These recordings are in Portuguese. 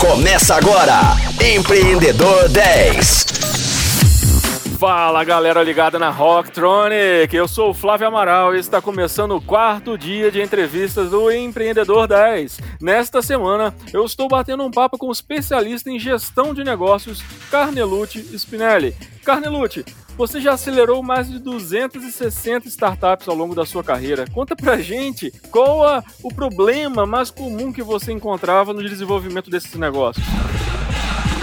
Começa agora, Empreendedor 10. Fala galera ligada na Rocktronic, eu sou o Flávio Amaral e está começando o quarto dia de entrevistas do Empreendedor 10. Nesta semana eu estou batendo um papo com o especialista em gestão de negócios, Carnelucci Spinelli. Carnelucci, você já acelerou mais de 260 startups ao longo da sua carreira. Conta pra gente qual a, o problema mais comum que você encontrava no desenvolvimento desses negócios.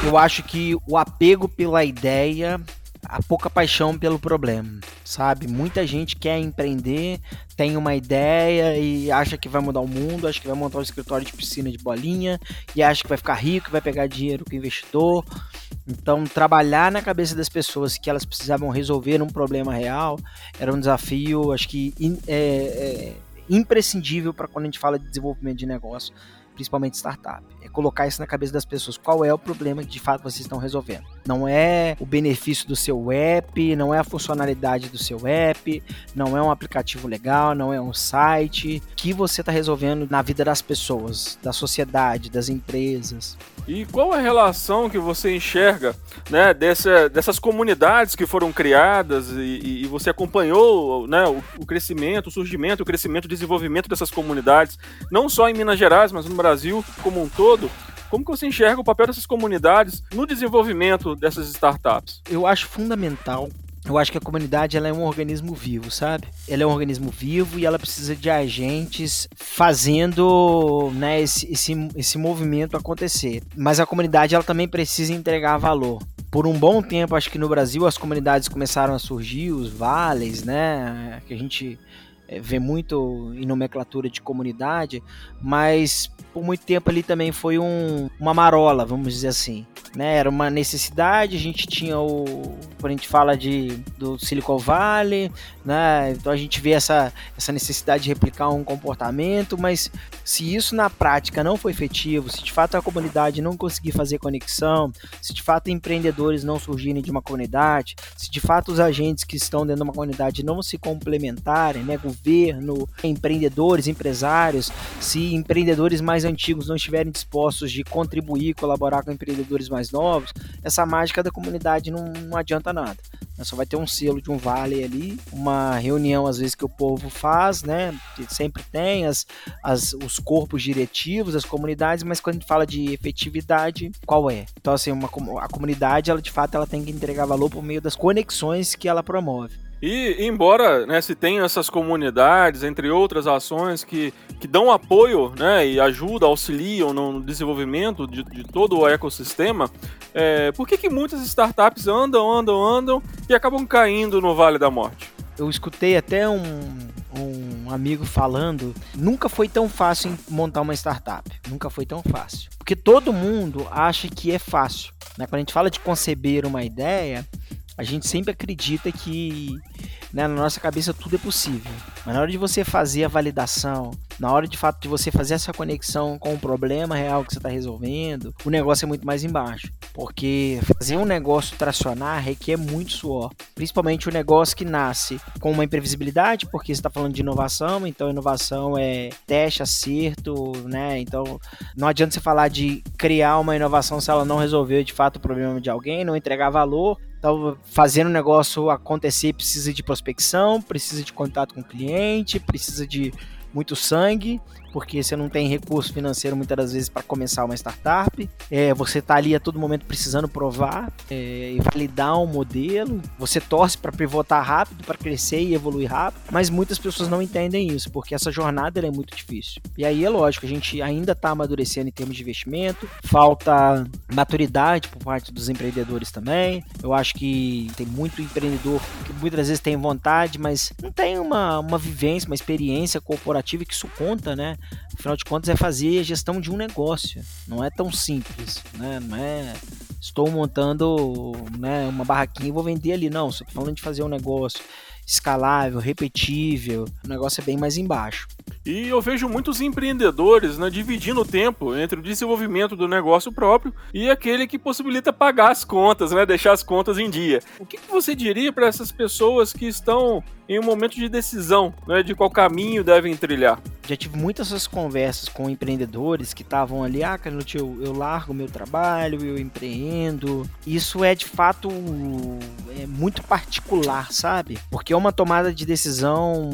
Eu acho que o apego pela ideia a pouca paixão pelo problema, sabe? Muita gente quer empreender, tem uma ideia e acha que vai mudar o mundo, acha que vai montar um escritório de piscina de bolinha e acha que vai ficar rico, vai pegar dinheiro com o investidor. Então, trabalhar na cabeça das pessoas que elas precisavam resolver um problema real era um desafio, acho que é, é, imprescindível para quando a gente fala de desenvolvimento de negócio principalmente startup. É colocar isso na cabeça das pessoas. Qual é o problema que de fato vocês estão resolvendo? Não é o benefício do seu app, não é a funcionalidade do seu app, não é um aplicativo legal, não é um site que você está resolvendo na vida das pessoas, da sociedade, das empresas. E qual a relação que você enxerga né, dessa, dessas comunidades que foram criadas e, e você acompanhou né, o, o, crescimento, o surgimento, o crescimento, o desenvolvimento dessas comunidades, não só em Minas Gerais, mas no Brasil como um todo? Como que você enxerga o papel dessas comunidades no desenvolvimento dessas startups? Eu acho fundamental eu acho que a comunidade ela é um organismo vivo, sabe? Ela é um organismo vivo e ela precisa de agentes fazendo né, esse, esse, esse movimento acontecer. Mas a comunidade ela também precisa entregar valor. Por um bom tempo, acho que no Brasil as comunidades começaram a surgir, os vales, né? Que a gente é, vê muito em nomenclatura de comunidade, mas por muito tempo ali também foi um, uma marola, vamos dizer assim. Né? Era uma necessidade, a gente tinha o. Quando a gente fala de, do Silicon Valley, né? então a gente vê essa, essa necessidade de replicar um comportamento, mas se isso na prática não foi efetivo, se de fato a comunidade não conseguir fazer conexão, se de fato empreendedores não surgirem de uma comunidade, se de fato os agentes que estão dentro de uma comunidade não se complementarem, né? governo, empreendedores, empresários, se empreendedores mais antigos não estiverem dispostos de contribuir, colaborar com empreendedores mais novos, essa mágica da comunidade não, não adianta nada. Só vai ter um selo de um vale ali, uma reunião às vezes que o povo faz, né? Sempre tem as, as, os corpos diretivos, as comunidades, mas quando a gente fala de efetividade, qual é? Então assim, uma, a comunidade, ela de fato, ela tem que entregar valor por meio das conexões que ela promove. E, embora né, se tenha essas comunidades, entre outras ações que, que dão apoio né, e ajudam, auxiliam no desenvolvimento de, de todo o ecossistema, é, por que, que muitas startups andam, andam, andam e acabam caindo no Vale da Morte? Eu escutei até um, um amigo falando, nunca foi tão fácil montar uma startup. Nunca foi tão fácil. Porque todo mundo acha que é fácil. Né? Quando a gente fala de conceber uma ideia, a gente sempre acredita que né, na nossa cabeça tudo é possível. Mas na hora de você fazer a validação, na hora de fato de você fazer essa conexão com o problema real que você está resolvendo, o negócio é muito mais embaixo. Porque fazer um negócio tracionar requer muito suor. Principalmente o um negócio que nasce com uma imprevisibilidade, porque você está falando de inovação, então inovação é teste, acerto, né? Então não adianta você falar de criar uma inovação se ela não resolveu de fato o problema de alguém, não entregar valor então, fazendo o negócio acontecer precisa de prospecção, precisa de contato com o cliente, precisa de muito sangue porque você não tem recurso financeiro muitas das vezes para começar uma startup. É, você está ali a todo momento precisando provar é, e validar um modelo. Você torce para pivotar rápido, para crescer e evoluir rápido, mas muitas pessoas não entendem isso, porque essa jornada é muito difícil. E aí é lógico, a gente ainda está amadurecendo em termos de investimento, falta maturidade por parte dos empreendedores também. Eu acho que tem muito empreendedor que muitas vezes tem vontade, mas não tem uma, uma vivência, uma experiência corporativa que isso conta, né? Afinal de contas, é fazer a gestão de um negócio. Não é tão simples, né? Não é estou montando né, uma barraquinha e vou vender ali. Não, estou falando de fazer um negócio escalável, repetível. O negócio é bem mais embaixo. E eu vejo muitos empreendedores né, dividindo o tempo entre o desenvolvimento do negócio próprio e aquele que possibilita pagar as contas, né, deixar as contas em dia. O que, que você diria para essas pessoas que estão em um momento de decisão né, de qual caminho devem trilhar? Já tive muitas essas conversas com empreendedores que estavam ali, ah, Canute, eu, eu largo meu trabalho, eu empreendo. Isso é de fato é muito particular, sabe? Porque é uma tomada de decisão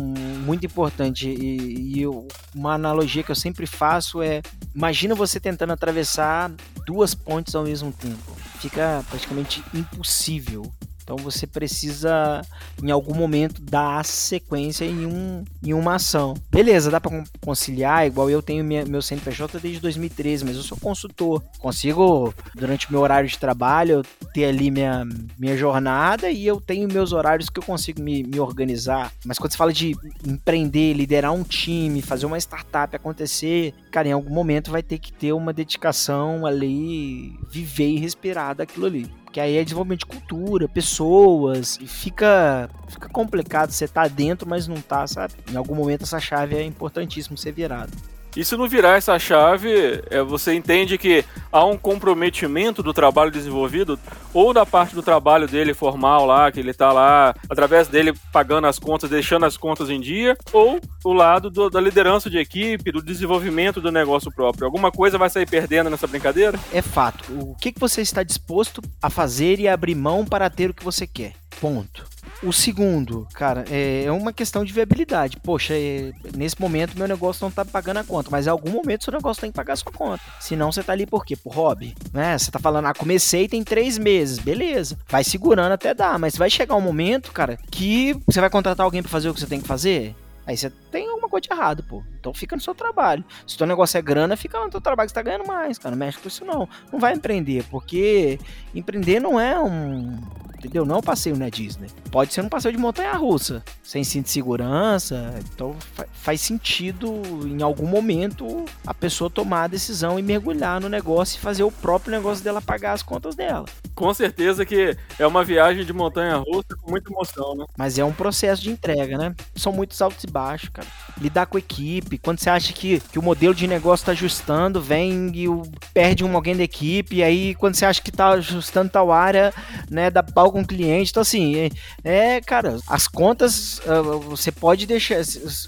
muito importante. E, e uma analogia que eu sempre faço é: imagina você tentando atravessar duas pontes ao mesmo tempo. Fica praticamente impossível. Então você precisa, em algum momento, dar sequência em, um, em uma ação. Beleza, dá para conciliar, igual eu tenho minha, meu CNPJ desde 2013, mas eu sou consultor. Consigo, durante o meu horário de trabalho, ter ali minha, minha jornada e eu tenho meus horários que eu consigo me, me organizar. Mas quando você fala de empreender, liderar um time, fazer uma startup acontecer, cara, em algum momento vai ter que ter uma dedicação ali, viver e respirar daquilo ali. Que aí é desenvolvimento de cultura, pessoas, e fica, fica complicado você tá dentro, mas não tá, sabe? Em algum momento essa chave é importantíssimo ser virada. E se não virar essa chave, é, você entende que há um comprometimento do trabalho desenvolvido, ou da parte do trabalho dele formal lá, que ele está lá, através dele pagando as contas, deixando as contas em dia, ou o lado do, da liderança de equipe, do desenvolvimento do negócio próprio. Alguma coisa vai sair perdendo nessa brincadeira? É fato. O que, que você está disposto a fazer e abrir mão para ter o que você quer? Ponto. O segundo, cara, é, é uma questão de viabilidade. Poxa, é, nesse momento meu negócio não tá pagando a conta, mas em algum momento seu negócio tem que pagar a sua conta. Senão você tá ali por quê? Por hobby, né? Você tá falando, ah, comecei tem três meses, beleza. Vai segurando até dar, mas vai chegar um momento, cara, que você vai contratar alguém para fazer o que você tem que fazer. Aí você tem alguma coisa de errado, pô. Então fica no seu trabalho. Se o teu negócio é grana, fica no teu trabalho que você tá ganhando mais, cara. Não mexe com isso não. Não vai empreender, porque empreender não é um entendeu? Não é passeio na Disney. Pode ser um passeio de montanha russa, sem cinto de segurança. Então faz sentido, em algum momento, a pessoa tomar a decisão e mergulhar no negócio e fazer o próprio negócio dela pagar as contas dela. Com certeza que é uma viagem de montanha russa com muita emoção, né? Mas é um processo de entrega, né? São muitos altos e baixos, cara. Lidar com a equipe, quando você acha que, que o modelo de negócio está ajustando, vem e o, perde um alguém da equipe, e aí quando você acha que está ajustando tal área, né, dá pau com o cliente. Então, assim, é, é cara, as contas uh, você pode deixar,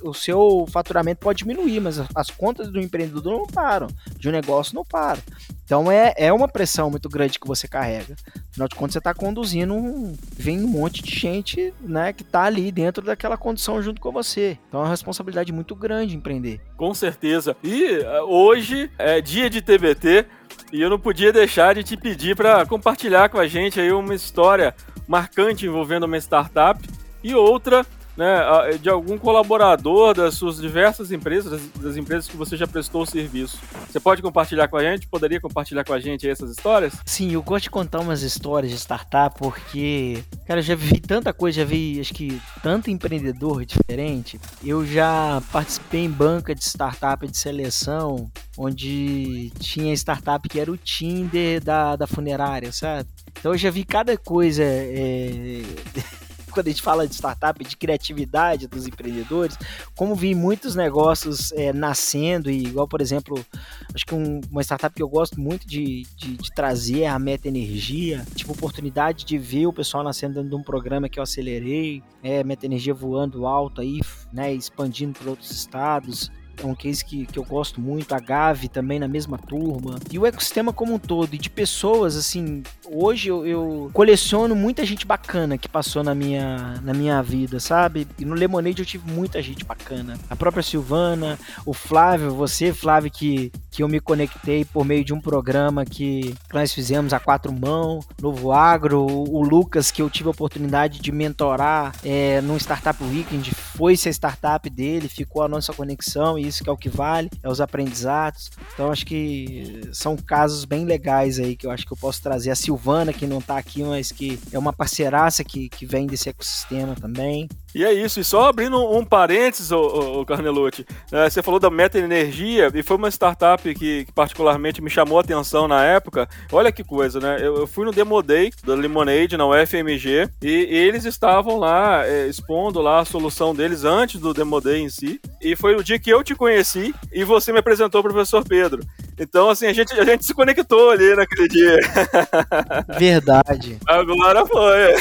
o seu faturamento pode diminuir, mas as contas do empreendedor não param, de um negócio não param. Então é, é uma pressão muito grande que você carrega. Afinal de contas, você está conduzindo um. Vem um monte de gente né, que está ali dentro daquela condição junto com você. Então é uma responsabilidade muito grande empreender. Com certeza. E uh, hoje é dia de TBT. E eu não podia deixar de te pedir para compartilhar com a gente aí uma história marcante envolvendo uma startup e outra né, de algum colaborador das suas diversas empresas, das, empresas que você já prestou serviço. Você pode compartilhar com a gente? Poderia compartilhar com a gente essas histórias? Sim, eu gosto de contar umas histórias de startup porque, cara, eu já vi tanta coisa, já vi, acho que, tanto empreendedor diferente. Eu já participei em banca de startup de seleção, onde tinha startup que era o Tinder da, da funerária, sabe? Então eu já vi cada coisa. É quando a gente fala de startup, de criatividade dos empreendedores, como vi muitos negócios é, nascendo, e igual, por exemplo, acho que um, uma startup que eu gosto muito de, de, de trazer é a Meta Energia, tipo, oportunidade de ver o pessoal nascendo dentro de um programa que eu acelerei, é, Meta Energia voando alto aí, né, expandindo para outros estados, é um case que, que eu gosto muito, a Gavi também na mesma turma, e o ecossistema como um todo, e de pessoas, assim, hoje eu, eu, coleciono muita gente bacana que passou na minha, na minha vida, sabe? E no Lemonade eu tive muita gente bacana. A própria Silvana, o Flávio, você, Flávio, que, que eu me conectei por meio de um programa que nós fizemos a quatro mãos, Novo Agro, o, Lucas, que eu tive a oportunidade de mentorar é, no Startup Weekend, foi-se a startup dele, ficou a nossa conexão, e isso que é o que vale, é os aprendizados. Então acho que são casos bem legais aí que eu acho que eu posso trazer. A Silvana, que não está aqui, mas que é uma parceiraça que, que vem desse ecossistema também. E é isso, e só abrindo um, parênteses, ô, ô, Carnelucci, né, você falou da Meta Energia, e foi uma startup que, que, particularmente me chamou a atenção na época. Olha que coisa, né? Eu, eu fui no Demo Day da Lemonade, na UFMG, e, e eles estavam lá é, expondo lá a solução deles antes do Demo Day em si. E foi o dia que eu te conheci e você me apresentou o professor Pedro. Então, assim, a gente, a gente se conectou ali naquele dia. Verdade. Agora foi.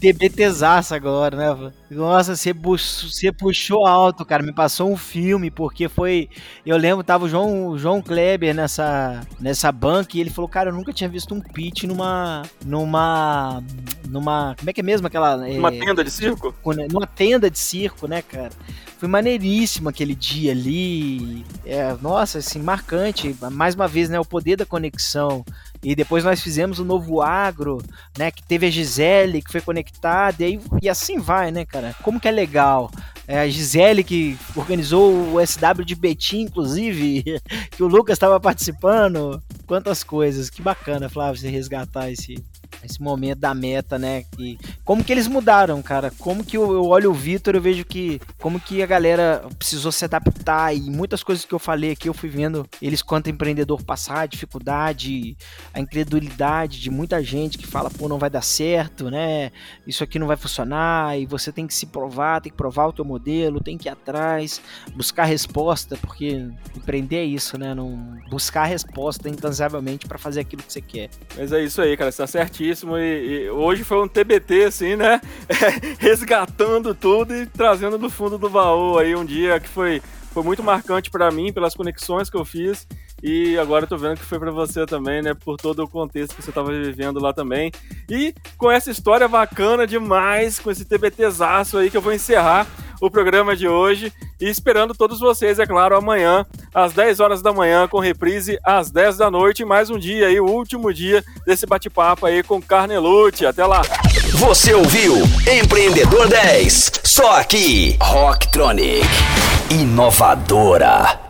TBTzaço agora, né? Nossa, você, você puxou alto, cara. Me passou um filme, porque foi. Eu lembro, tava o João, o João Kleber nessa, nessa banca e ele falou, cara, eu nunca tinha visto um pitch numa. numa. numa. Como é que é mesmo aquela. Numa é, tenda de circo? Numa tenda de circo, né, cara? Foi maneiríssimo aquele dia ali. É, nossa, assim, marcante. Mais uma vez, né? O poder da conexão. E depois nós fizemos o novo agro, né? Que teve a Gisele, que foi conectada, e, aí, e assim vai, né, cara? Como que é legal. É a Gisele que organizou o SW de Betim, inclusive, que o Lucas estava participando. Quantas coisas. Que bacana, Flávio, você resgatar esse, esse momento da meta, né? E como que eles mudaram, cara? Como que eu, olho o Vitor, eu vejo que como que a galera precisou se adaptar e muitas coisas que eu falei aqui eu fui vendo eles quanto empreendedor passar, a dificuldade, a incredulidade de muita gente que fala, pô, não vai dar certo, né? Isso aqui não vai funcionar e você tem que se provar, tem que provar o teu modelo, tem que ir atrás, buscar resposta, porque empreender é isso, né? Não buscar resposta incansavelmente para fazer aquilo que você quer. Mas é isso aí, cara, você tá certinho e, e, hoje foi um TBT, assim, né? Resgatando tudo e trazendo do fundo do baú aí um dia que foi, foi muito marcante para mim, pelas conexões que eu fiz. E agora eu tô vendo que foi para você também, né? Por todo o contexto que você tava vivendo lá também. E com essa história bacana demais, com esse TBTzaço aí que eu vou encerrar o programa de hoje. E esperando todos vocês, é claro, amanhã, às 10 horas da manhã, com reprise às 10 da noite. Mais um dia aí, o último dia desse bate-papo aí com Carnelucci. Até lá! Você ouviu Empreendedor 10, só aqui, Rocktronic. Inovadora.